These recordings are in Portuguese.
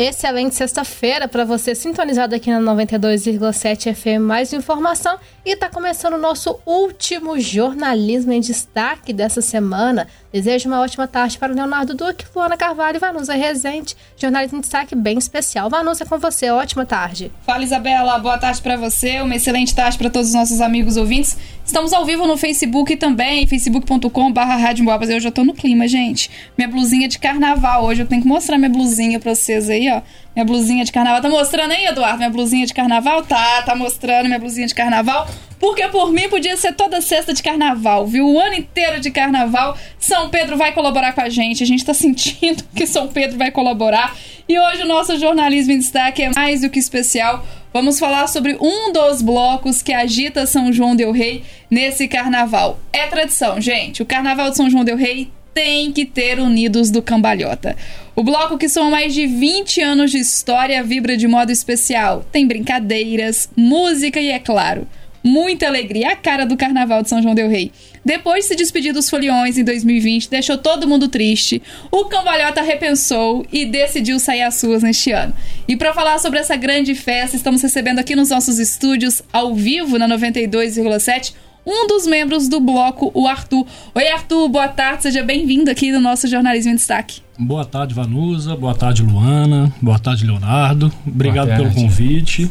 Excelente sexta-feira para você sintonizado aqui na 92,7 FM. Mais informação e está começando o nosso último jornalismo em destaque dessa semana. Desejo uma ótima tarde para o Leonardo Duque, Luana Carvalho e Vanusa Rezende. Jornalismo em destaque bem especial. Vanusa, com você. Ótima tarde. Fala, Isabela. Boa tarde para você. Uma excelente tarde para todos os nossos amigos ouvintes. Estamos ao vivo no Facebook também, facebook.com.br Eu já tô no clima, gente. Minha blusinha de carnaval. Hoje eu tenho que mostrar minha blusinha pra vocês aí, ó. Minha blusinha de carnaval. Tá mostrando aí, Eduardo? Minha blusinha de carnaval? Tá, tá mostrando minha blusinha de carnaval. Porque por mim podia ser toda sexta de carnaval, viu? O ano inteiro de carnaval. São Pedro vai colaborar com a gente. A gente tá sentindo que São Pedro vai colaborar. E hoje o nosso jornalismo em destaque é mais do que especial. Vamos falar sobre um dos blocos que agita São João Del Rei nesse carnaval. É tradição, gente. O carnaval de São João Del Rei tem que ter Unidos do Cambalhota. O bloco que soma mais de 20 anos de história vibra de modo especial. Tem brincadeiras, música e, é claro, muita alegria. A cara do Carnaval de São João Del Rei. Depois de se despedir dos foliões em 2020, deixou todo mundo triste. O Cambalhota repensou e decidiu sair às suas neste ano. E para falar sobre essa grande festa, estamos recebendo aqui nos nossos estúdios, ao vivo, na 92,7 um dos membros do bloco, o Arthur. Oi, Arthur, boa tarde, seja bem-vindo aqui no nosso Jornalismo em Destaque. Boa tarde, Vanusa, boa tarde, Luana, boa tarde, Leonardo. Obrigado tarde. pelo convite.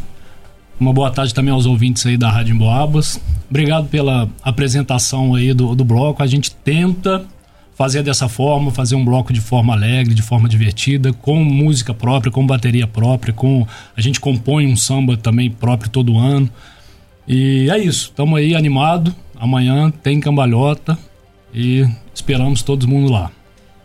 Uma boa tarde também aos ouvintes aí da Rádio Emboabas. Obrigado pela apresentação aí do, do bloco. A gente tenta fazer dessa forma, fazer um bloco de forma alegre, de forma divertida, com música própria, com bateria própria, com a gente compõe um samba também próprio todo ano. E é isso, estamos aí animado. Amanhã tem cambalhota e esperamos todo mundo lá.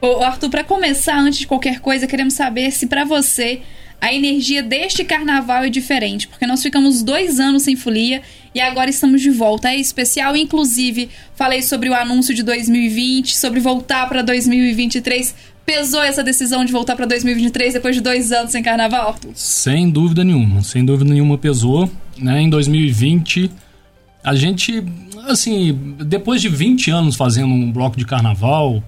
Ô Arthur, para começar, antes de qualquer coisa, queremos saber se para você a energia deste carnaval é diferente, porque nós ficamos dois anos sem folia e agora estamos de volta. É especial, inclusive, falei sobre o anúncio de 2020, sobre voltar para 2023. Pesou essa decisão de voltar para 2023 depois de dois anos sem carnaval? Sem dúvida nenhuma, sem dúvida nenhuma pesou. Né? Em 2020, a gente, assim, depois de 20 anos fazendo um bloco de carnaval,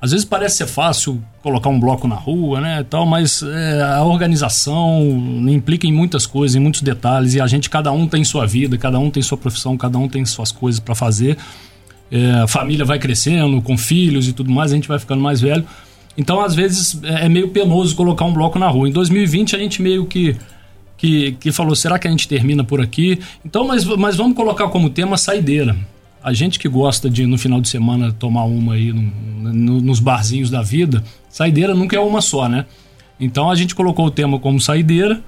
às vezes parece ser fácil colocar um bloco na rua, né, tal, mas é, a organização implica em muitas coisas, em muitos detalhes, e a gente, cada um tem sua vida, cada um tem sua profissão, cada um tem suas coisas para fazer. É, a família vai crescendo, com filhos e tudo mais, a gente vai ficando mais velho. Então, às vezes, é, é meio penoso colocar um bloco na rua. Em 2020, a gente meio que, que, que falou: será que a gente termina por aqui? Então, mas, mas vamos colocar como tema saideira. A gente que gosta de, no final de semana, tomar uma aí no, no, nos barzinhos da vida, saideira nunca é uma só, né? Então, a gente colocou o tema como saideira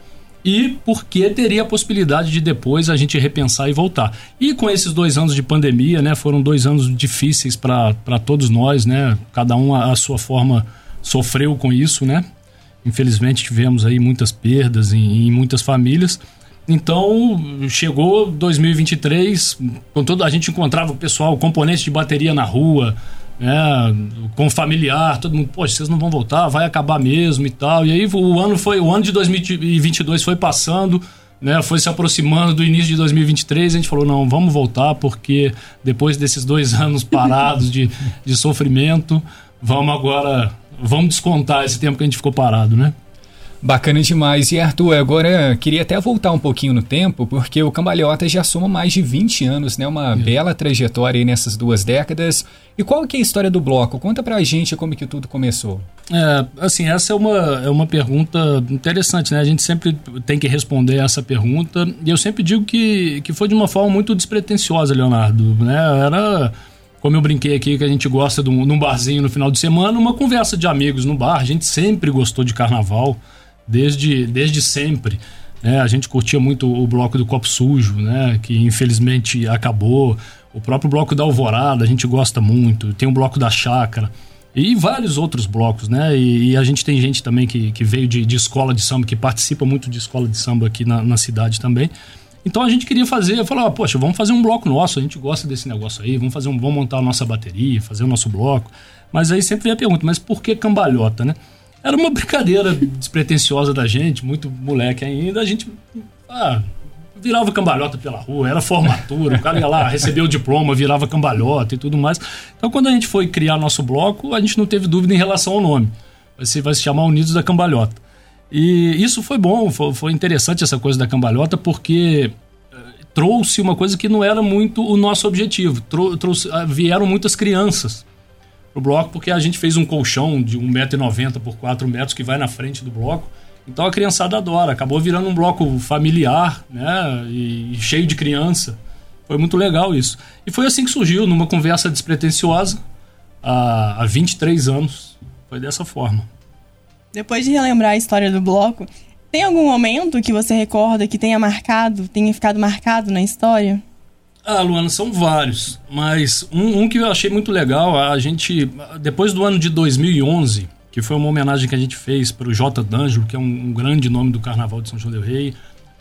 e porque teria a possibilidade de depois a gente repensar e voltar. E com esses dois anos de pandemia, né, foram dois anos difíceis para todos nós, né, cada um a, a, sua forma sofreu com isso, né? Infelizmente tivemos aí muitas perdas em, em muitas famílias. Então, chegou 2023, com todo a gente encontrava o pessoal, componentes de bateria na rua, né, com familiar, todo mundo, poxa, vocês não vão voltar, vai acabar mesmo e tal. E aí o ano foi, o ano de 2022 foi passando, né, foi se aproximando do início de 2023, a gente falou, não, vamos voltar porque depois desses dois anos parados de, de sofrimento, vamos agora vamos descontar esse tempo que a gente ficou parado, né? Bacana demais. E Arthur, agora queria até voltar um pouquinho no tempo, porque o Cambalhota já soma mais de 20 anos, né? Uma é. bela trajetória nessas duas décadas. E qual que é a história do bloco? Conta pra gente como que tudo começou. É, assim, essa é uma, é uma pergunta interessante, né? A gente sempre tem que responder essa pergunta. E eu sempre digo que, que foi de uma forma muito despretensiosa, Leonardo, né? Era como eu brinquei aqui, que a gente gosta de um, num barzinho no final de semana, uma conversa de amigos no bar. A gente sempre gostou de carnaval, desde, desde sempre. Né? A gente curtia muito o bloco do Copo Sujo, né? que infelizmente acabou. O próprio bloco da Alvorada, a gente gosta muito. Tem o bloco da Chácara. E vários outros blocos, né? E, e a gente tem gente também que, que veio de, de, escola de samba, que participa muito de escola de samba aqui na, na cidade também. Então a gente queria fazer, falar, poxa, vamos fazer um bloco nosso, a gente gosta desse negócio aí, vamos fazer um, vamos montar a nossa bateria, fazer o nosso bloco. Mas aí sempre vem a pergunta, mas por que cambalhota, né? Era uma brincadeira despretensiosa da gente, muito moleque ainda, a gente ah, virava cambalhota pela rua, era formatura, o cara ia lá, recebeu o diploma, virava cambalhota e tudo mais. Então quando a gente foi criar nosso bloco, a gente não teve dúvida em relação ao nome. Ser, vai se chamar Unidos da Cambalhota. E isso foi bom, foi, foi interessante essa coisa da cambalhota, porque eh, trouxe uma coisa que não era muito o nosso objetivo. Trou trouxe, ah, vieram muitas crianças pro bloco, porque a gente fez um colchão de 1,90m por 4 metros que vai na frente do bloco. Então a criançada adora. Acabou virando um bloco familiar, né? E, e cheio de criança. Foi muito legal isso. E foi assim que surgiu, numa conversa despretensiosa, há, há 23 anos. Foi dessa forma. Depois de relembrar a história do bloco, tem algum momento que você recorda que tenha marcado, tenha ficado marcado na história? Ah, Luana, são vários, mas um, um, que eu achei muito legal, a gente, depois do ano de 2011, que foi uma homenagem que a gente fez para o J. D'Angelo, que é um, um, grande nome do Carnaval de São João del Rei,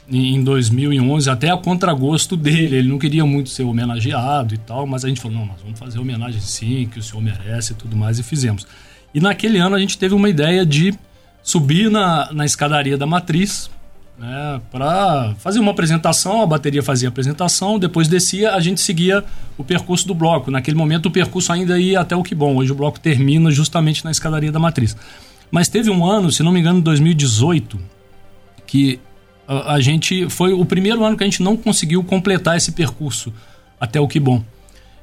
em 2011, até a contragosto dele, ele não queria muito ser homenageado e tal, mas a gente falou, não, nós vamos fazer homenagem sim, que o senhor merece e tudo mais, e fizemos. E naquele ano a gente teve uma ideia de subir na, na escadaria da matriz, né, para fazer uma apresentação, a bateria fazia a apresentação, depois descia, a gente seguia o percurso do bloco. Naquele momento o percurso ainda ia até o que bom, hoje o bloco termina justamente na escadaria da matriz. Mas teve um ano, se não me engano, 2018, que a, a gente foi o primeiro ano que a gente não conseguiu completar esse percurso até o que bom.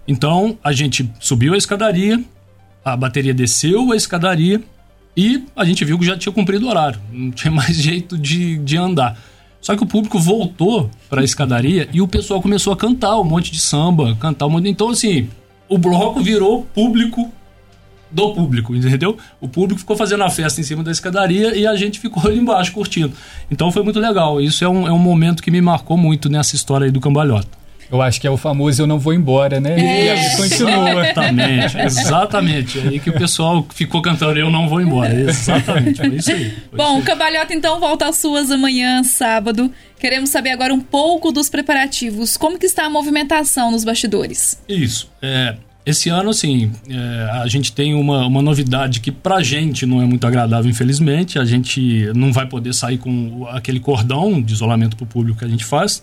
Então a gente subiu a escadaria, a bateria desceu a escadaria e a gente viu que já tinha cumprido o horário, não tinha mais jeito de, de andar. Só que o público voltou para a escadaria e o pessoal começou a cantar um monte de samba, cantar um monte. Então, assim, o bloco virou público do público, entendeu? O público ficou fazendo a festa em cima da escadaria e a gente ficou ali embaixo curtindo. Então foi muito legal. Isso é um, é um momento que me marcou muito nessa história aí do cambalhota. Eu acho que é o famoso eu não vou embora, né? É. E continua. Exatamente, exatamente. É aí que o pessoal ficou cantando eu não vou embora. Exatamente, foi isso aí. Foi Bom, isso aí. o Cambalhota então volta às suas amanhã, sábado. Queremos saber agora um pouco dos preparativos. Como que está a movimentação nos bastidores? Isso. É, esse ano, assim, é, a gente tem uma, uma novidade que pra gente não é muito agradável, infelizmente. A gente não vai poder sair com aquele cordão de isolamento pro público que a gente faz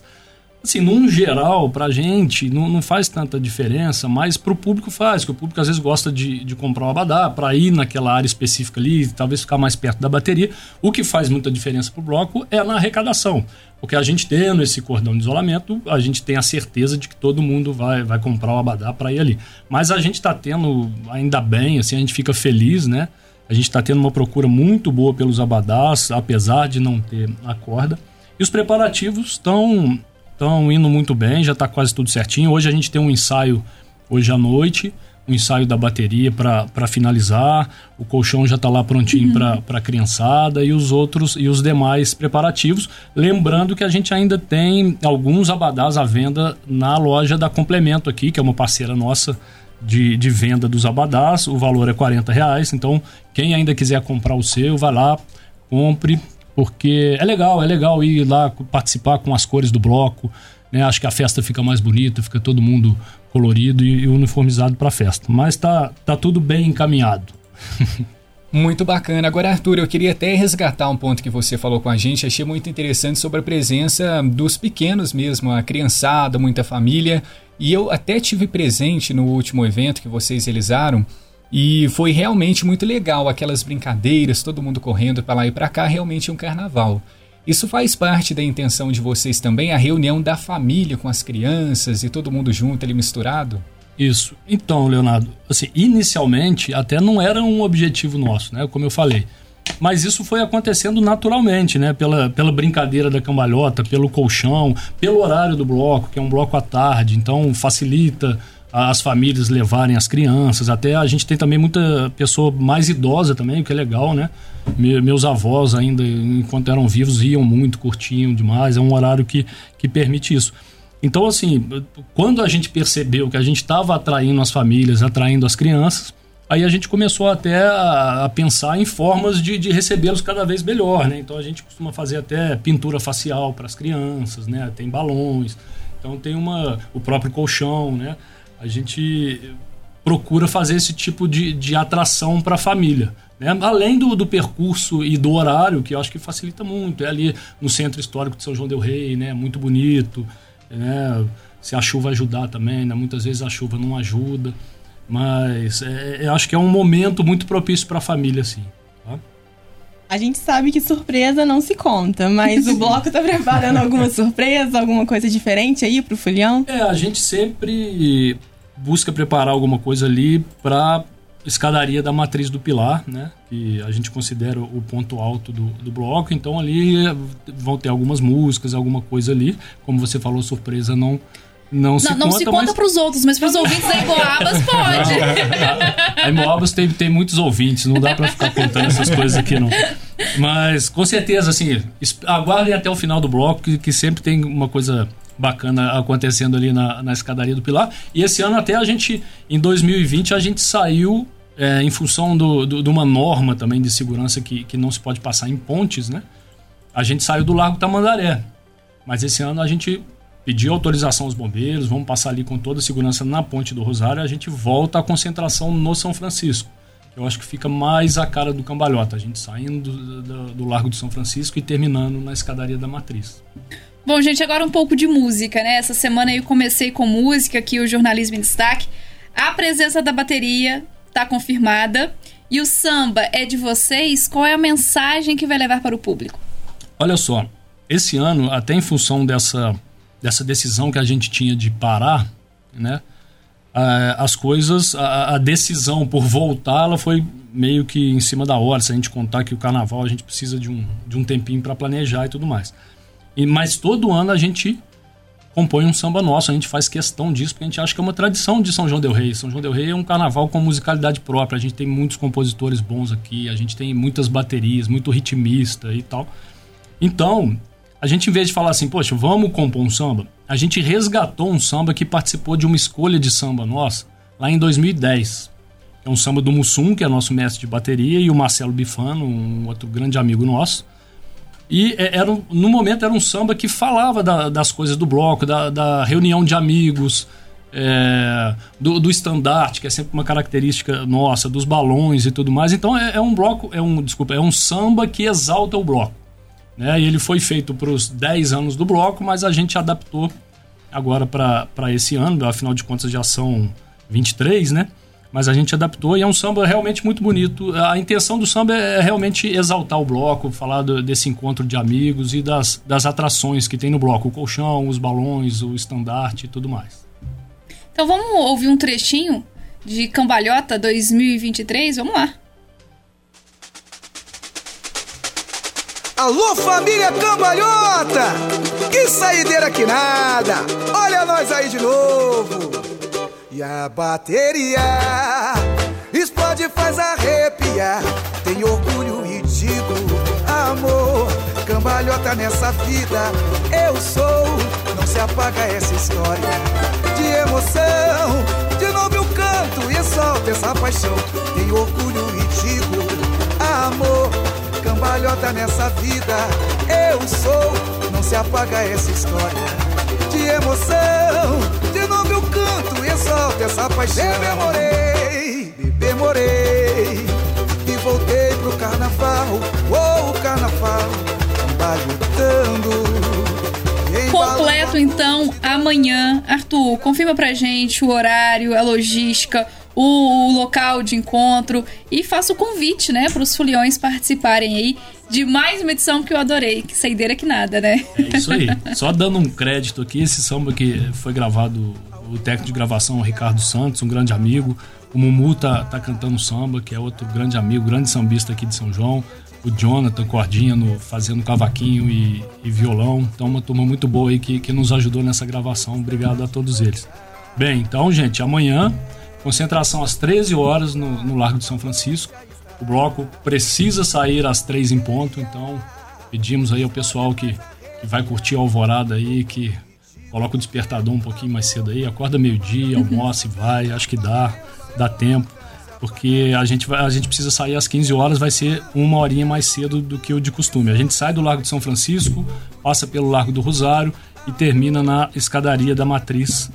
assim, num geral, pra gente, não, não faz tanta diferença, mas pro público faz, que o público às vezes gosta de, de comprar um abadá para ir naquela área específica ali, talvez ficar mais perto da bateria. O que faz muita diferença pro bloco é na arrecadação. Porque a gente tendo esse cordão de isolamento, a gente tem a certeza de que todo mundo vai, vai comprar o abadá para ir ali. Mas a gente está tendo, ainda bem, assim, a gente fica feliz, né? A gente está tendo uma procura muito boa pelos abadás, apesar de não ter a corda. E os preparativos estão estão indo muito bem, já está quase tudo certinho. Hoje a gente tem um ensaio hoje à noite, um ensaio da bateria para finalizar. O colchão já está lá prontinho uhum. para a criançada e os outros e os demais preparativos. Lembrando que a gente ainda tem alguns abadás à venda na loja da Complemento aqui, que é uma parceira nossa de, de venda dos abadás. O valor é 40 reais. Então, quem ainda quiser comprar o seu, vai lá, compre, porque é legal, é legal ir lá participar com as cores do bloco, né? Acho que a festa fica mais bonita, fica todo mundo colorido e, uniformizado para a festa. Mas tá, tá tudo bem encaminhado. Muito bacana. Agora, Arthur, eu queria até resgatar um ponto que você falou com a gente. Achei muito interessante sobre a presença dos pequenos mesmo, a criançada, muita família. E eu até tive presente no último evento que vocês realizaram. E foi realmente muito legal, aquelas brincadeiras, todo mundo correndo para lá e para cá, realmente um carnaval. Isso faz parte da intenção de vocês também, a reunião da família com as crianças e todo mundo junto ali misturado? Isso. Então, Leonardo, assim, inicialmente até não era um objetivo nosso, né? Como eu falei. Mas isso foi acontecendo naturalmente, né? Pela, pela brincadeira da cambalhota, pelo colchão, pelo horário do bloco, que é um bloco à tarde, então facilita as famílias levarem as crianças. Até a gente tem também muita pessoa mais idosa também, o que é legal, né? Me, meus avós ainda, enquanto eram vivos, iam muito, curtiam demais. É um horário que, que permite isso. Então, assim, quando a gente percebeu que a gente estava atraindo as famílias, atraindo as crianças, aí a gente começou até a, a pensar em formas de, de recebê-los cada vez melhor, né? Então a gente costuma fazer até pintura facial para as crianças, né? Tem balões, então tem uma o próprio colchão, né? A gente procura fazer esse tipo de, de atração para a família. Né? Além do, do percurso e do horário, que eu acho que facilita muito. É ali no centro histórico de São João Del Rei, né? muito bonito. Né? Se a chuva ajudar também, né? muitas vezes a chuva não ajuda. Mas é, eu acho que é um momento muito propício para a família, assim. A gente sabe que surpresa não se conta, mas o bloco tá preparando alguma surpresa, alguma coisa diferente aí pro Fulião? É, a gente sempre busca preparar alguma coisa ali para escadaria da matriz do pilar, né? Que a gente considera o ponto alto do, do bloco. Então ali vão ter algumas músicas, alguma coisa ali. Como você falou, surpresa não não, se não, não conta, se conta mas... pros outros, mas pros ouvintes da Emboabas pode. a Emboabas tem, tem muitos ouvintes, não dá para ficar contando essas coisas aqui não. Mas com certeza, assim, aguardem até o final do bloco, que, que sempre tem uma coisa bacana acontecendo ali na, na escadaria do Pilar. E esse ano até a gente, em 2020, a gente saiu é, em função do, do, de uma norma também de segurança que, que não se pode passar em pontes, né? A gente saiu do Largo Tamandaré. Mas esse ano a gente pedir autorização aos bombeiros, vamos passar ali com toda a segurança na Ponte do Rosário, a gente volta à concentração no São Francisco. Eu acho que fica mais a cara do cambalhota, a gente saindo do, do, do Largo de São Francisco e terminando na escadaria da Matriz. Bom, gente, agora um pouco de música, né? Essa semana eu comecei com música aqui, o Jornalismo em Destaque. A presença da bateria está confirmada. E o samba é de vocês? Qual é a mensagem que vai levar para o público? Olha só, esse ano, até em função dessa dessa decisão que a gente tinha de parar, né? as coisas, a, decisão por voltar, ela foi meio que em cima da hora. Se a gente contar que o carnaval a gente precisa de um, de um tempinho para planejar e tudo mais. E, mas todo ano a gente compõe um samba nosso, a gente faz questão disso, porque a gente acha que é uma tradição de São João Del Rei. São João Del Rei é um carnaval com musicalidade própria, a gente tem muitos compositores bons aqui, a gente tem muitas baterias, muito ritmista e tal. Então, a gente, em vez de falar assim, poxa, vamos compor um samba, a gente resgatou um samba que participou de uma escolha de samba nossa lá em 2010. É um samba do Mussum, que é nosso mestre de bateria, e o Marcelo Bifano, um outro grande amigo nosso. E é, era, no momento era um samba que falava da, das coisas do bloco, da, da reunião de amigos, é, do, do estandarte, que é sempre uma característica nossa, dos balões e tudo mais. Então é, é um bloco, é um, desculpa, é um samba que exalta o bloco. Né? E ele foi feito para os 10 anos do bloco, mas a gente adaptou agora para esse ano, afinal de contas já são 23, né? Mas a gente adaptou e é um samba realmente muito bonito. A intenção do samba é realmente exaltar o bloco, falar do, desse encontro de amigos e das, das atrações que tem no bloco: o colchão, os balões, o estandarte e tudo mais. Então vamos ouvir um trechinho de Cambalhota 2023? Vamos lá. Alô, família cambalhota! Que saideira que nada! Olha nós aí de novo! E a bateria explode, faz arrepiar. Tem orgulho e digo amor. Cambalhota nessa vida, eu sou. Não se apaga essa história de emoção. De novo eu canto e solto essa paixão. Tem orgulho e digo amor cambalhota nessa vida. Eu sou, não se apaga essa história de emoção. De novo eu canto e exalto essa paixão. Bebemorei, bebemorei e voltei pro carnaval. Oh, o carnaval, cambalhotando. Completo então amanhã. Arthur, confirma pra gente o horário, a logística o, local de encontro e faço o convite, né, para os foliões participarem aí de mais uma edição que eu adorei, que saideira que nada, né? É isso aí. Só dando um crédito aqui, esse samba que foi gravado, o técnico de gravação Ricardo Santos, um grande amigo. O Mumu tá, tá cantando samba, que é outro grande amigo, grande sambista aqui de São João. O Jonathan Cordinha no, fazendo cavaquinho e, e, violão. Então, uma turma muito boa aí que, que nos ajudou nessa gravação. Obrigado a todos eles. Bem, então, gente, amanhã Concentração às 13 horas no, no Largo de São Francisco. O bloco precisa sair às 3 em ponto, então pedimos aí ao pessoal que, que vai curtir a alvorada aí, que coloca o despertador um pouquinho mais cedo aí, acorda meio-dia, almoça e vai, acho que dá, dá tempo. Porque a gente, vai, a gente precisa sair às 15 horas, vai ser uma horinha mais cedo do que o de costume. A gente sai do Largo de São Francisco, passa pelo Largo do Rosário e termina na escadaria da Matriz,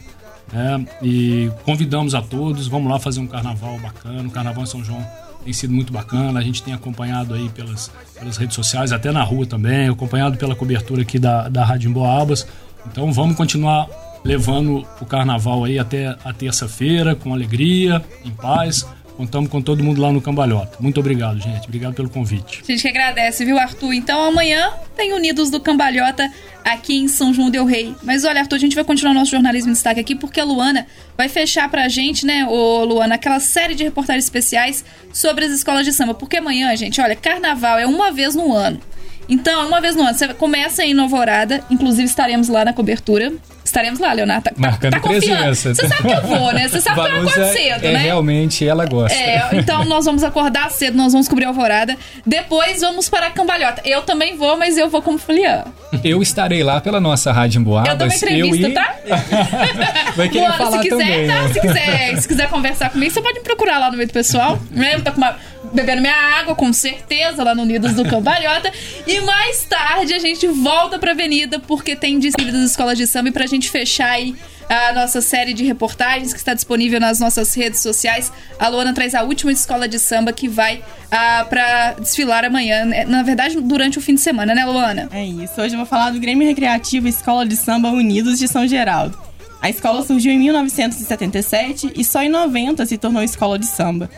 é, e convidamos a todos, vamos lá fazer um carnaval bacana. O carnaval em São João tem sido muito bacana. A gente tem acompanhado aí pelas, pelas redes sociais, até na rua também, acompanhado pela cobertura aqui da, da Rádio Emboabas. Então vamos continuar levando o carnaval aí até a terça-feira, com alegria, em paz, Contamos com todo mundo lá no Cambalhota. Muito obrigado, gente. Obrigado pelo convite. A gente que agradece, viu, Arthur? Então amanhã tem Unidos do Cambalhota aqui em São João Del Rei. Mas olha, Arthur, a gente vai continuar nosso jornalismo em destaque aqui porque a Luana vai fechar pra gente, né, ô Luana, aquela série de reportagens especiais sobre as escolas de samba. Porque amanhã, gente, olha, carnaval é uma vez no ano. Então, uma vez no ano, você começa em Nova Horada, inclusive estaremos lá na cobertura. Estaremos lá, Leonardo. Tá, Marcando tá confiando. presença. Você sabe que eu vou, né? Você sabe que eu acordo cedo, é, né? Realmente, ela gosta. É, então nós vamos acordar cedo, nós vamos cobrir a alvorada. Depois vamos para a cambalhota. Eu também vou, mas eu vou como filiã. Eu estarei lá pela nossa Rádio Emboabas. Eu dou uma entrevista, e- tá? Vai querer Luana, falar se quiser, também. tá? né? Se quiser, se quiser conversar comigo, você pode me procurar lá no meio do pessoal. Né? Eu tô com uma- bebendo minha água, com certeza, lá no Unidos do Cambalhota. E mais tarde a gente volta pra Avenida, porque tem desfile das escolas de samba. E pra gente fechar aí a nossa série de reportagens que está disponível nas nossas redes sociais, a Luana traz a última escola de samba que vai ah, pra desfilar amanhã. né? Na verdade, durante o fim de semana, né, Luana? É isso. Hoje eu vou falar do Grêmio Recreativo Escola de Samba Unidos de São Geraldo. A escola surgiu em 1977 e só em 90 se tornou escola de samba.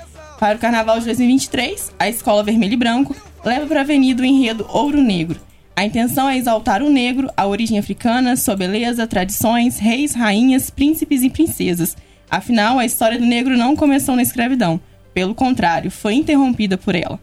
Para o Carnaval de 2023, a Escola Vermelho e Branco leva para a avenida o enredo Ouro Negro. A intenção é exaltar o negro, a origem africana, sua beleza, tradições, reis, rainhas, príncipes e princesas. Afinal, a história do negro não começou na escravidão. Pelo contrário, foi interrompida por ela.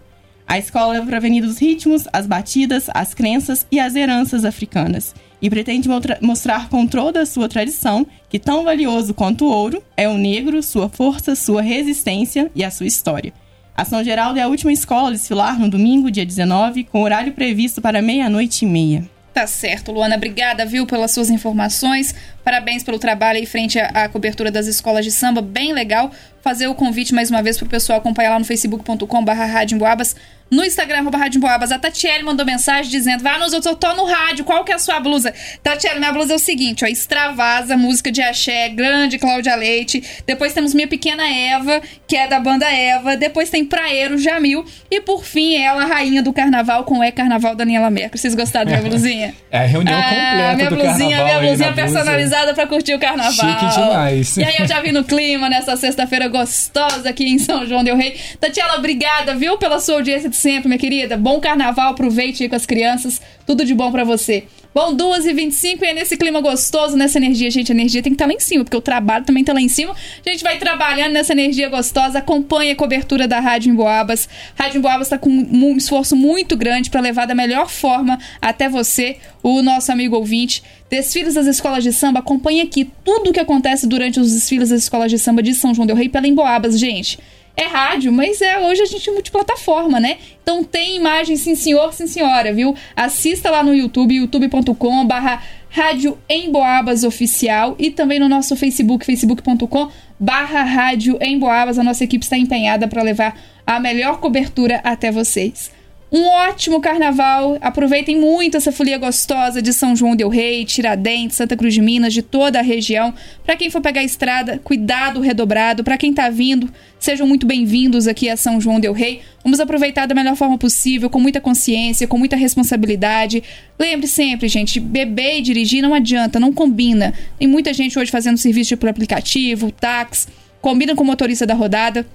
A escola leva para a avenida os ritmos, as batidas, as crenças e as heranças africanas. E pretende mostrar com toda a sua tradição que tão valioso quanto o ouro é o negro, sua força, sua resistência e a sua história. A São Geraldo é a última escola a desfilar no domingo, dia 19, com horário previsto para meia-noite e meia. Tá certo, Luana. Obrigada, viu, pelas suas informações. Parabéns pelo trabalho aí frente à, cobertura das escolas de samba. Bem legal. Fazer o convite mais uma vez pro pessoal acompanhar lá no facebook.com.br Rádio Emboabas. No Instagram, arroba Rádio Emboabas. A Tatiele mandou mensagem dizendo: Vá, nos eu tô, tô no rádio, qual que é a sua blusa? Tatiele, minha blusa é o seguinte: ó, Extravasa, música de axé, grande Cláudia Leite. Depois temos Minha Pequena Eva, que é da banda Eva. Depois tem Praeiro Jamil. E por fim, ela, rainha do carnaval, com É Carnaval Daniela Mercury. Vocês gostaram da minha blusinha? É a reunião Ah, completa minha do blusinha, carnaval. minha blusinha na blusa. Personalizada pra curtir o carnaval. Chique demais. E aí eu já vi no clima nessa sexta-feira gostosa aqui em São João del Rei. Tatiana, obrigada, viu, pela sua audiência de sempre, minha querida. Bom carnaval, aproveite aí com as crianças. Tudo de bom pra você. Bom, 2h25 e é nesse clima gostoso, nessa energia. Gente, a energia tem que estar lá em cima, porque o trabalho também tá lá em cima. A gente vai trabalhando nessa energia gostosa. Acompanhe a cobertura da Rádio Emboabas. Rádio Emboabas tá com um esforço muito grande para levar da melhor forma até você, o nosso amigo ouvinte. Desfiles das escolas de samba, acompanhe aqui tudo o que acontece durante os desfiles das escolas de samba de São João del Rei pela Emboabas, gente. É rádio, mas é hoje a gente é multiplataforma, né? Então tem imagem, sim senhor, sim senhora, viu? Assista lá no YouTube, youtube.com barra Rádio Emboabas Oficial e também no nosso Facebook, facebook.com barra Rádio Emboabas. A nossa equipe está empenhada para levar a melhor cobertura até vocês. Um ótimo carnaval. Aproveitem muito essa folia gostosa de São João del Rei, Tiradentes, Santa Cruz de Minas, de toda a região. Para quem for pegar a estrada, cuidado redobrado. Para quem tá vindo, sejam muito bem-vindos aqui a São João del Rei. Vamos aproveitar da melhor forma possível, com muita consciência, com muita responsabilidade. Lembre sempre, gente, beber e dirigir não adianta, não combina. Tem muita gente hoje fazendo serviço por aplicativo, táxi, combina com o motorista da rodada.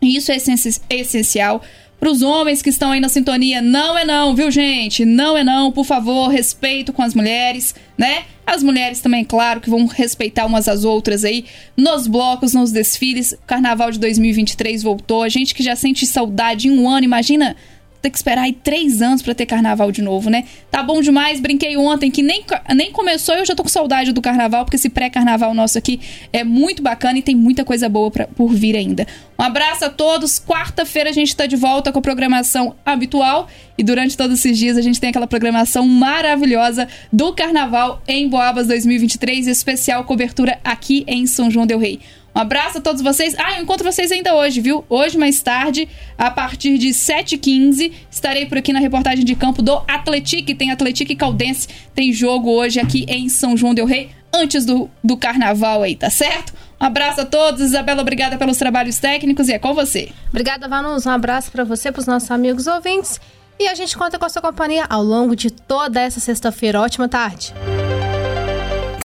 E isso é essenci- é essencial. Para os homens que estão aí na sintonia, não é não, viu, gente? Não é não, por favor, respeito com as mulheres, né? As mulheres também, claro, que vão respeitar umas às outras aí nos blocos, nos desfiles. O Carnaval de 2023 voltou. A gente que já sente saudade em um ano, imagina ter que esperar aí três anos pra ter carnaval de novo, né? Tá bom demais, brinquei ontem que nem, nem começou e eu já tô com saudade do carnaval, porque esse pré-carnaval nosso aqui é muito bacana e tem muita coisa boa pra, por vir ainda. Um abraço a todos, quarta-feira a gente tá de volta com a programação habitual e durante todos esses dias a gente tem aquela programação maravilhosa do carnaval em Boabas 2023, especial cobertura aqui em São João del Rei. Um abraço a todos vocês. Ah, eu encontro vocês ainda hoje, viu? Hoje, mais tarde, a partir de 7h15, estarei por aqui na reportagem de campo do Atletique. Tem Atletique Caldense. Tem jogo hoje aqui em São João del Rei, antes do, do carnaval aí, tá certo? Um abraço a todos. Isabela, obrigada pelos trabalhos técnicos e é com você. Obrigada, Vanus. Um abraço para você, para os nossos amigos ouvintes. E a gente conta com a sua companhia ao longo de toda essa sexta-feira. Ótima tarde.